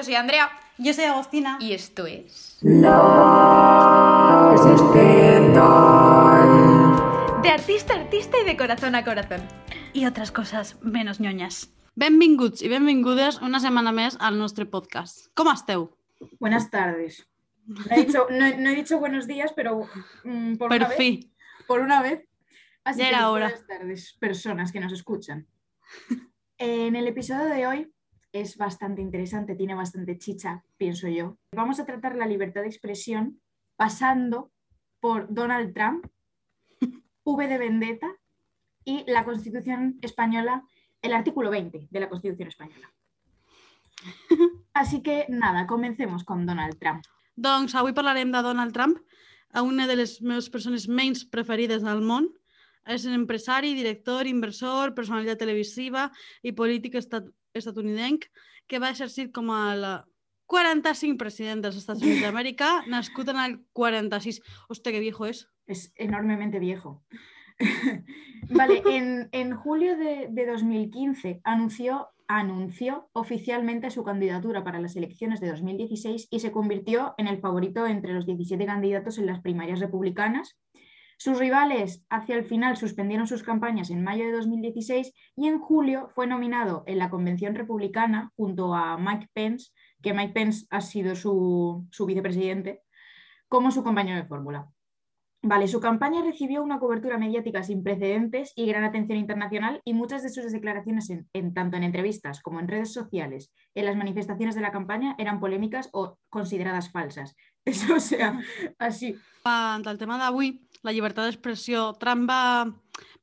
Yo soy Andrea. Yo soy Agostina. Y esto es. Las Estetal. De artista a artista y de corazón a corazón. Y otras cosas menos ñoñas. Benvinguts i benvingudes una setmana més al nostre podcast. Com esteu? Buenas tardes. No he dicho, no, he- no he dicho buenos días, pero mm, por, Per una vez, fi. por una vez. Así Ya que era hora. buenas tardes, personas que nos escuchan. En el episodio de hoy es bastante interesante, tiene bastante chicha, pienso yo. Vamos a tratar la libertad de expresión pasando por Donald Trump, V de Vendetta y la Constitución española, el artículo 20 de la Constitución española. Así que nada, comencemos con Donald Trump. Doncs avui parlarem de Donald Trump, una de les meves persones menys preferides del món. És un empresari, director, inversor, personalitat televisiva i polític estat estatunidenc que va exercir com a la 45 president dels Estats Units d'Amèrica, nascut en el 46. Hòstia, que viejo és. es enormemente viejo. vale, en, en julio de, de 2015 anunció, anunció oficialmente su candidatura para las elecciones de 2016 y se convirtió en el favorito entre los 17 candidatos en las primarias republicanas. Sus rivales hacia el final suspendieron sus campañas en mayo de 2016 y en julio fue nominado en la convención republicana junto a Mike Pence, que Mike Pence ha sido su, su vicepresidente, como su compañero de fórmula. Vale, su campaña recibió una cobertura mediática sin precedentes y gran atención internacional y muchas de sus declaraciones, en, tanto en entrevistas como en redes sociales, en las manifestaciones de la campaña, eran polémicas o consideradas falsas. Eso sea, así. En el tema la llibertat d'expressió, Trump va,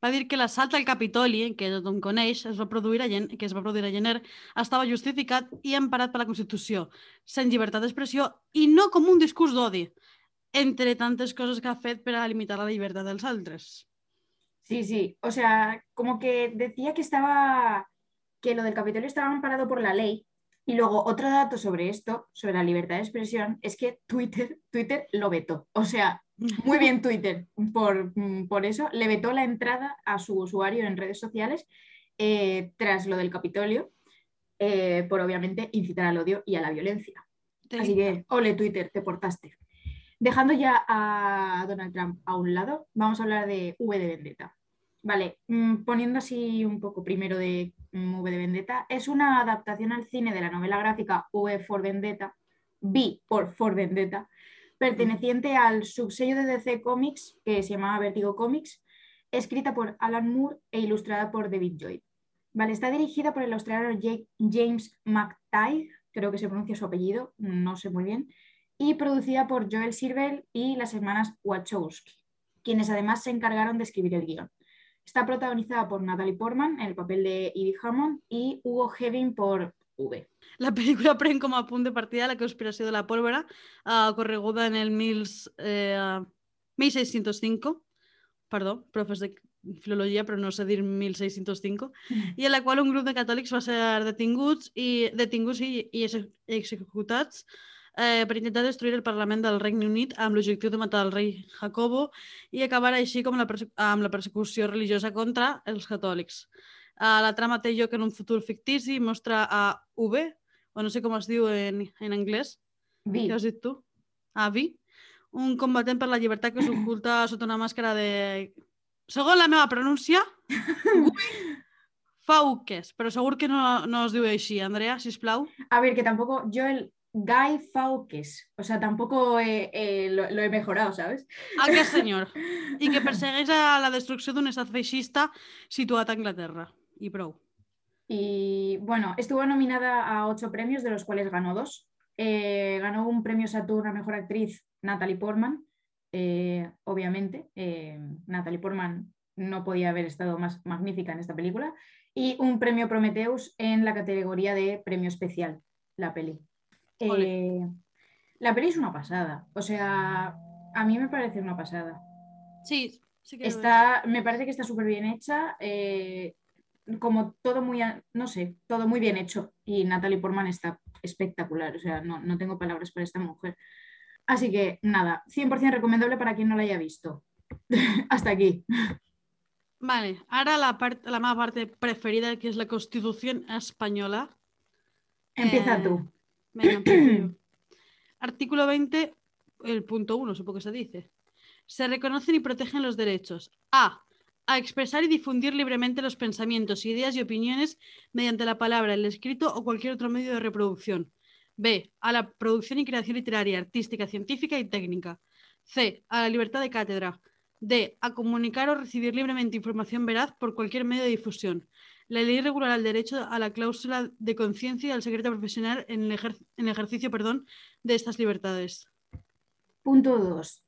va dir que l'assalt al Capitoli, que tothom coneix, es va produir a, que es va produir a gener, estava justificat i emparat per la Constitució, sent llibertat d'expressió i no com un discurs d'odi, entre tantes coses que ha fet per a limitar la llibertat dels altres. Sí, sí. O sea, como que decía que estaba, que lo del Capitolio estaba amparado por la ley. Y luego otro dato sobre esto, sobre la libertad de expresión, es que Twitter, Twitter lo vetó. O sea, muy bien Twitter por, mm, por eso. Le vetó la entrada a su usuario en redes sociales eh, tras lo del Capitolio, eh, por obviamente incitar al odio y a la violencia. Así que, ole Twitter, te portaste. Dejando ya a Donald Trump a un lado, vamos a hablar de V de Vendetta. Vale, mm, poniendo así un poco primero de mm, V de Vendetta, es una adaptación al cine de la novela gráfica V for Vendetta, V por For Vendetta, perteneciente al subsello de DC Comics que se llamaba Vertigo Comics, escrita por Alan Moore e ilustrada por David Joy. Vale, está dirigida por el australiano Ja- James McTighe, creo que se pronuncia su apellido, no sé muy bien, y producida por Joel Silver y las hermanas Wachowski, quienes además se encargaron de escribir el guion. Está protagonizada por Natalie Portman en el papel de Evie Hammond y Hugo Hevin por V. La pel·lícula pren com a punt de partida la conspiració de la pólvora, eh, correguda en el mil, eh, 1605, perdó, profes de filologia, però no sé dir 1605, i en la qual un grup de catòlics va ser detinguts i detinguts i, i exe- executats eh, per intentar destruir el Parlament del Regne Unit amb l'objectiu de matar el rei Jacobo i acabar així com la amb la persecució religiosa contra els catòlics. Uh, la trama té lloc en un futur fictici i mostra a V, o no sé com es diu en, en anglès, Vi. què has dit tu? A Vi, un combatent per la llibertat que s'oculta sota una màscara de... Segons la meva pronúncia, Fauques, però segur que no, no es diu així. Andrea, sisplau. A ver, que tampoco Joel Guy Fawkes, o sea, tampoco eh, eh, lo, lo he mejorado, ¿sabes? Aquest senyor. I que persegueix a la destrucció d'un estat feixista situat a Anglaterra. I prou. Y bueno, estuvo nominada a ocho premios, de los cuales ganó dos. Eh, ganó un premio Saturn a Mejor Actriz Natalie Portman, eh, obviamente. eh, Natalie Portman no podía haber estado más magnífica en esta película. Y un premio Prometheus en la categoría de premio especial, la peli. La peli es una pasada, o sea, a mí me parece una pasada. Sí, sí que. Está, me parece que está súper bien hecha, eh, como todo muy, no sé, todo muy bien hecho. Y Natalie Portman está espectacular, o sea, no, no tengo palabras para esta mujer. Así que nada, 100% recomendable para quien no la haya visto. Hasta aquí. Vale, ara la, la meva part preferida, que és la Constitució espanyola. Empieza Eh, tú. Venga. Artículo 20, el punto 1, supongo que se dice. Se reconocen y protegen los derechos. A. A expresar y difundir libremente los pensamientos, ideas y opiniones mediante la palabra, el escrito o cualquier otro medio de reproducción. B. A la producción y creación literaria, artística, científica y técnica. C. A la libertad de cátedra. D. A comunicar o recibir libremente información veraz por cualquier medio de difusión. La ley regulará el derecho a la cláusula de conciencia y al secreto profesional en el, en el ejercicio perdón, de estas libertades. Punto 2.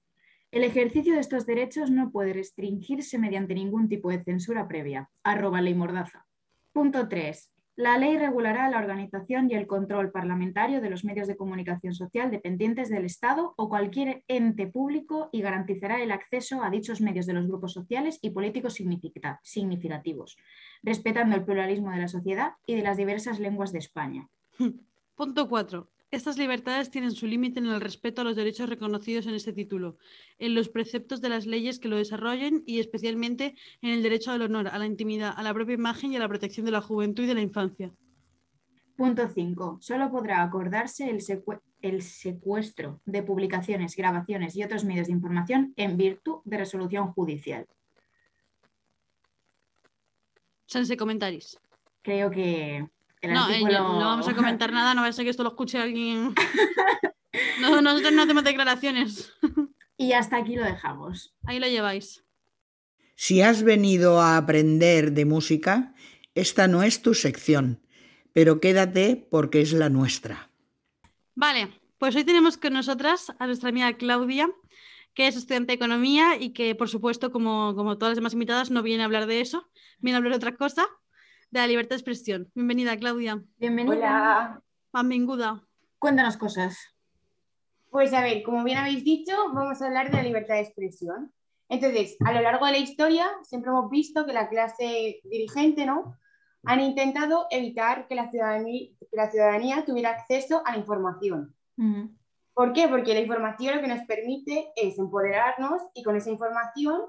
El ejercicio de estos derechos no puede restringirse mediante ningún tipo de censura previa. Arroba ley mordaza. Punto 3. La ley regulará la organización y el control parlamentario de los medios de comunicación social dependientes del Estado o cualquier ente público y garantizará el acceso a dichos medios de los grupos sociales y políticos significa- significativos, respetando el pluralismo de la sociedad y de las diversas lenguas de España. Punto 4. Estas libertades tienen su límite en el respeto a los derechos reconocidos en este título, en los preceptos de las leyes que lo desarrollen y especialmente en el derecho al honor, a la intimidad, a la propia imagen y a la protección de la juventud y de la infancia. Punto 5. Solo podrá acordarse el, secue- el secuestro de publicaciones, grabaciones y otros medios de información en virtud de resolución judicial. Sense comentaris. Creo que el No, eh, artículo... no vamos a comentar nada, no va a ser que esto lo escuche alguien. No, nosotros no hacemos declaraciones. Y hasta aquí lo dejamos. Ahí lo lleváis. Si has venido a aprender de música, esta no es tu sección, pero quédate porque es la nuestra. Vale, pues hoy tenemos con nosotras a nuestra amiga Claudia, que es estudiante de economía y que, por supuesto, como, como todas las demás invitadas, no viene a hablar de eso, viene a hablar de otra cosa, de la libertad de expresión. Bienvenida, Claudia. Bienvenida. Hola. Benvinguda. Cuéntanos cosas. Pues a ver, como bien habéis dicho, vamos a hablar de la libertad de expresión. Entonces, a lo largo de la historia, siempre hemos visto que la clase dirigente, ¿no? Han intentado evitar que la ciudadanía, que la ciudadanía tuviera acceso a la información. ¿Por qué? Porque la información lo que nos permite es empoderarnos y con esa información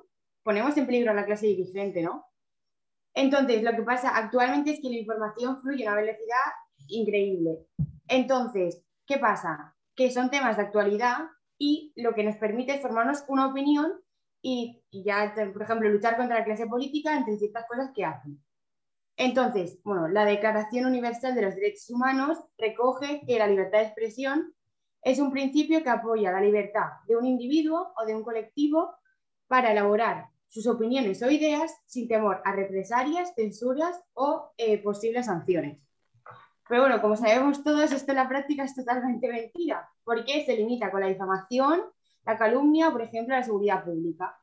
ponemos en peligro a la clase dirigente, ¿no? Entonces, lo que pasa actualmente es que la información fluye a una velocidad increíble. Entonces, ¿qué pasa? Que son temas de actualidad y lo que nos permite es formarnos una opinión y, y ya, por ejemplo, luchar contra la clase política entre ciertas cosas que hacen. Entonces, bueno, la Declaración Universal de los Derechos Humanos recoge que la libertad de expresión es un principio que apoya la libertad de un individuo o de un colectivo para elaborar sus opiniones o ideas sin temor a represalias, censuras o eh, posibles sanciones. Pero bueno, como sabemos todos, esto en la práctica es totalmente mentira, porque se limita con la difamación, la calumnia o, por ejemplo, la seguridad pública.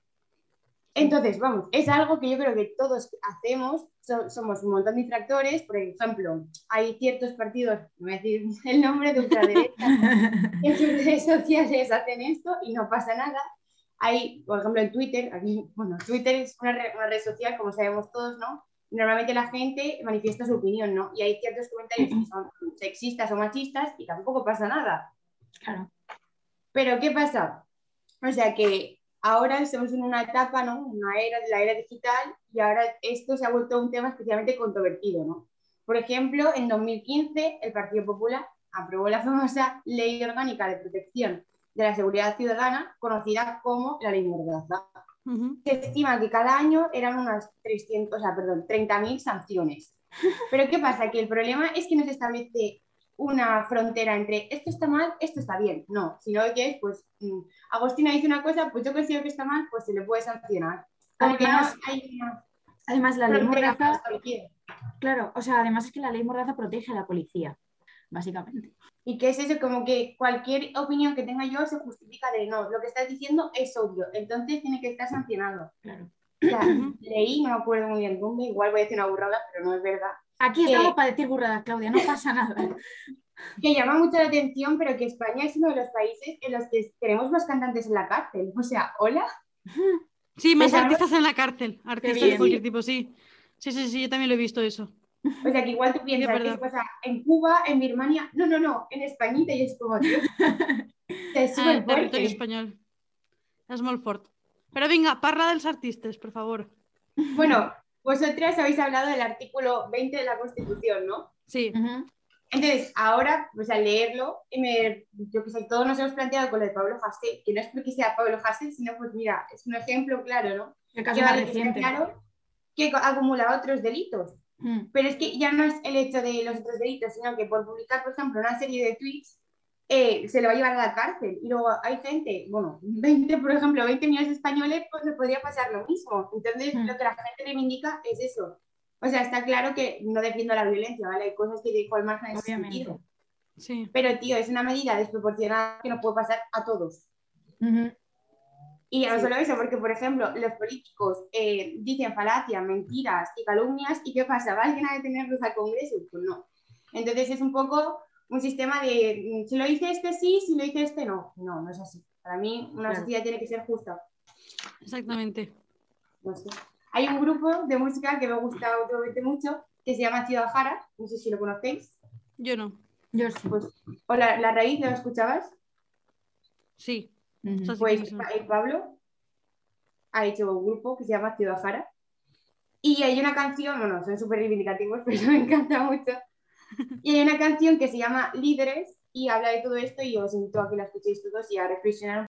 Entonces, vamos, es algo que yo creo que todos hacemos, so- somos un montón de infractores, por ejemplo, hay ciertos partidos, no voy a decir el nombre de ultraderecha, que en sus redes sociales hacen esto y no pasa nada. Hay, por ejemplo, en Twitter, aquí, bueno, Twitter es una, re- una red social, como sabemos todos, ¿no? Y normalmente la gente manifiesta su opinión, ¿no? Y hay ciertos comentarios que son sexistas o machistas y tampoco pasa nada. Claro. Pero ¿qué pasa? O sea que ahora estamos en una etapa, ¿no? Una era de la era digital y ahora esto se ha vuelto un tema especialmente controvertido, ¿no? Por ejemplo, en 2015 el Partido Popular aprobó la famosa Ley Orgánica de Protección de la Seguridad Ciudadana, conocida como la Ley Mordaza. Se estima que cada año eran unas 300, o sea, perdón, 30.000 sanciones. Pero ¿qué pasa? Que el problema es que no se establece una frontera entre esto está mal, esto está bien. No, sino que es, pues, mm, Agostina dice una cosa, pues yo considero que está mal, pues se le puede sancionar. Que no Además- hay una Además, la ley Mordaza, claro, o sea, además es que la ley Mordaza protege a la policía, básicamente. Y que es eso, como que cualquier opinión que tenga yo se justifica de no, lo que estás diciendo es obvio, entonces tiene que estar sancionado. Claro. O sea, leí, no me acuerdo muy bien dónde, igual voy a decir una burrada, pero no es verdad. Aquí Eh, estamos para decir burradas, Claudia, no pasa nada. que llama mucho la atención, pero que España es uno de los países en los que tenemos más cantantes en la cárcel. O sea, hola. Sí, más algo- artistas en la cárcel. Artistas de cualquier tipo, sí. Sí, sí, sí, yo también lo he visto eso. O sea, que igual tú piensas verdad. que pasa en Cuba, en Birmania. No, no, no, en Españita y es como, tío. Es Ah, súper en territorio fuerte. español. Es molt fort. Pero venga, parla dels artistas, por favor. Bueno, vosotras habéis hablado del artículo 20 de la Constitución, ¿no? Sí. Ujú. Entonces, ahora, pues al leerlo, y me, yo que sé, todos nos hemos planteado con lo de Pablo Hasél, que no es porque sea Pablo Hasél, sino pues mira, es un ejemplo claro, ¿no? El caso Que vale, que claro que acumula otros delitos. Mm. Pero es que ya no es el hecho de los otros delitos, sino que por publicar, por ejemplo, una serie de tweets, eh, se le va a llevar a la cárcel. Y luego hay gente, bueno, 20, por ejemplo, 20 millones de españoles, pues le podría pasar lo mismo. Entonces, Mm. lo que la gente reivindica es eso. O sea, está claro que no defiendo la violencia, ¿vale? Hay cosas que dejo al margen Obviamente. sentido. Sí. Pero, tío, es una medida desproporcionada que no puede pasar a todos. Ujú. Y no Sí. solo eso, porque, por ejemplo, los políticos eh, dicen falacias, mentiras y calumnias, ¿y qué pasa? ¿Va alguien a detenerlos al Congreso? Pues no. Entonces es un poco un sistema de, mm, si lo dice este sí, si lo dice este no. No, no es así. Para mí una Claro. sociedad tiene que ser justa. Exactamente. No sé. Hay un grupo de música que me gusta últimamente mucho, que se llama Ciudad Jara, no sé si lo conocéis. Yo no. Yo sí. Pues, o la, la raíz, ¿lo escuchabas? Sí. Eso sí Pues Pablo ha hecho un grupo que se llama Ciudad Jara. Y hay una canción, bueno, son súper reivindicativos, pero me encanta mucho. Y hay una canción que se llama Líderes y habla de todo esto y os invito a que la escuchéis todos y a reflexionar.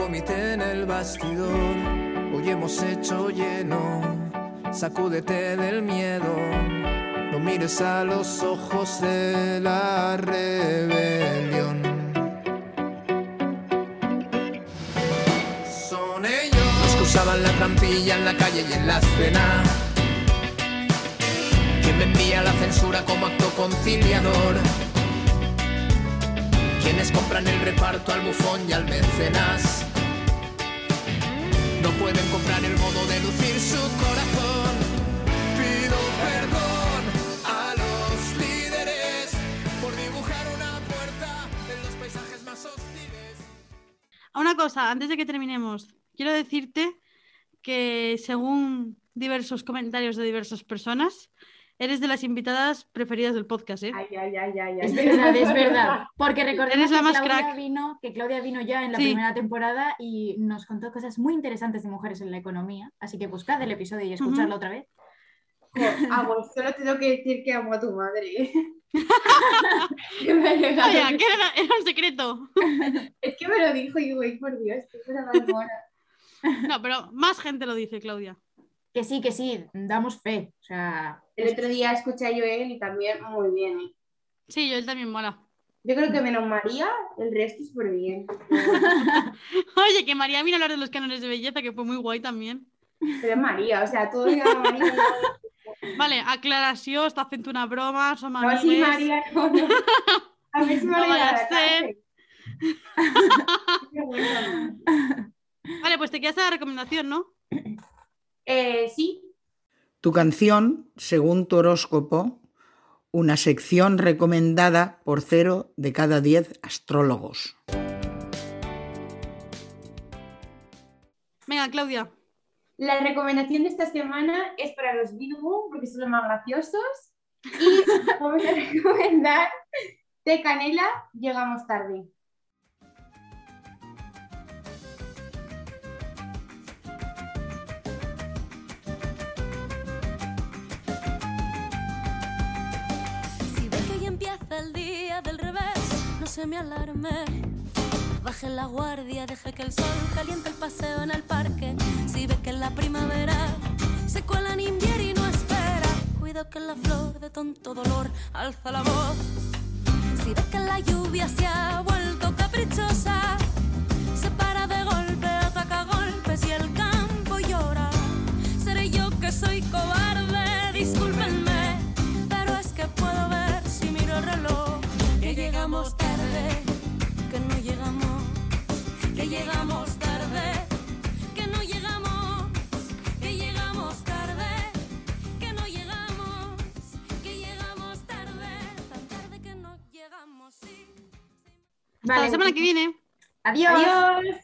Comité en el bastidor, hoy hemos hecho lleno, sacúdete del miedo. No mires a los ojos de la rebelión. Son ellos los que usaban la trampilla en la calle y en la escena. Quien me envía la censura como acto conciliador. Quienes compran el reparto al bufón y al mecenas. Lucir su corazón. Pido perdón a los líderes por dibujar una puerta en los paisajes más hostiles. Una cosa, antes de que terminemos, quiero decirte que según diversos comentarios de diversas personas, eres de las invitadas preferidas del podcast, ¿eh? Ay, ay, ay, ay, ay. Es verdad, es verdad. Porque recordemos Eres la que, más Claudia crack. Vino, que Claudia vino ya en la Sí. primera temporada y nos contó cosas muy interesantes de mujeres en la economía. Así que buscad el episodio y escucharlo otra vez. Ah, pues solo te tengo que decir que amo a tu madre. Que me ha llegado. Vaya, que era, era un secreto. Es que me lo dijo y ay, por Dios, cosa más mona. No, pero más gente lo dice, Claudia. Que sí, que sí, damos fe. O sea, El otro día escuché a Joel y también muy bien. ¿eh? Sí, yo él también mola. Yo creo que menos María, el resto súper bien. Oye, que María vino a hablar de los cánones de belleza, que fue muy guay también. Pero es María, o sea, todo María. Vale, aclaració, està fent una broma, som No, sí, María, no, no. A ver si me No voy a ser. Vale, pues te quedas a la recomendación, ¿no? Eh, sí, Tu canción, según tu horóscopo, una sección recomendada por cero de cada diez astrólogos. Venga, Claudia. la recomendación de esta semana es para los Virgo, porque son los más graciosos. Y vamos a recomendar Té Canela, llegamos tarde. No se me alarme. Baje la guardia, deje que el sol caliente el paseo en el parque. Si ve que en la primavera se cuela en invierno y no espera, cuida que la flor de tonto dolor alza la voz. Si ve que la lluvia se ha vuelto caprichosa, se para de golpe, ataca golpes y el campo llora. Seré yo que soy cobarde, Hasta la semana que viene. adiós. Adiós.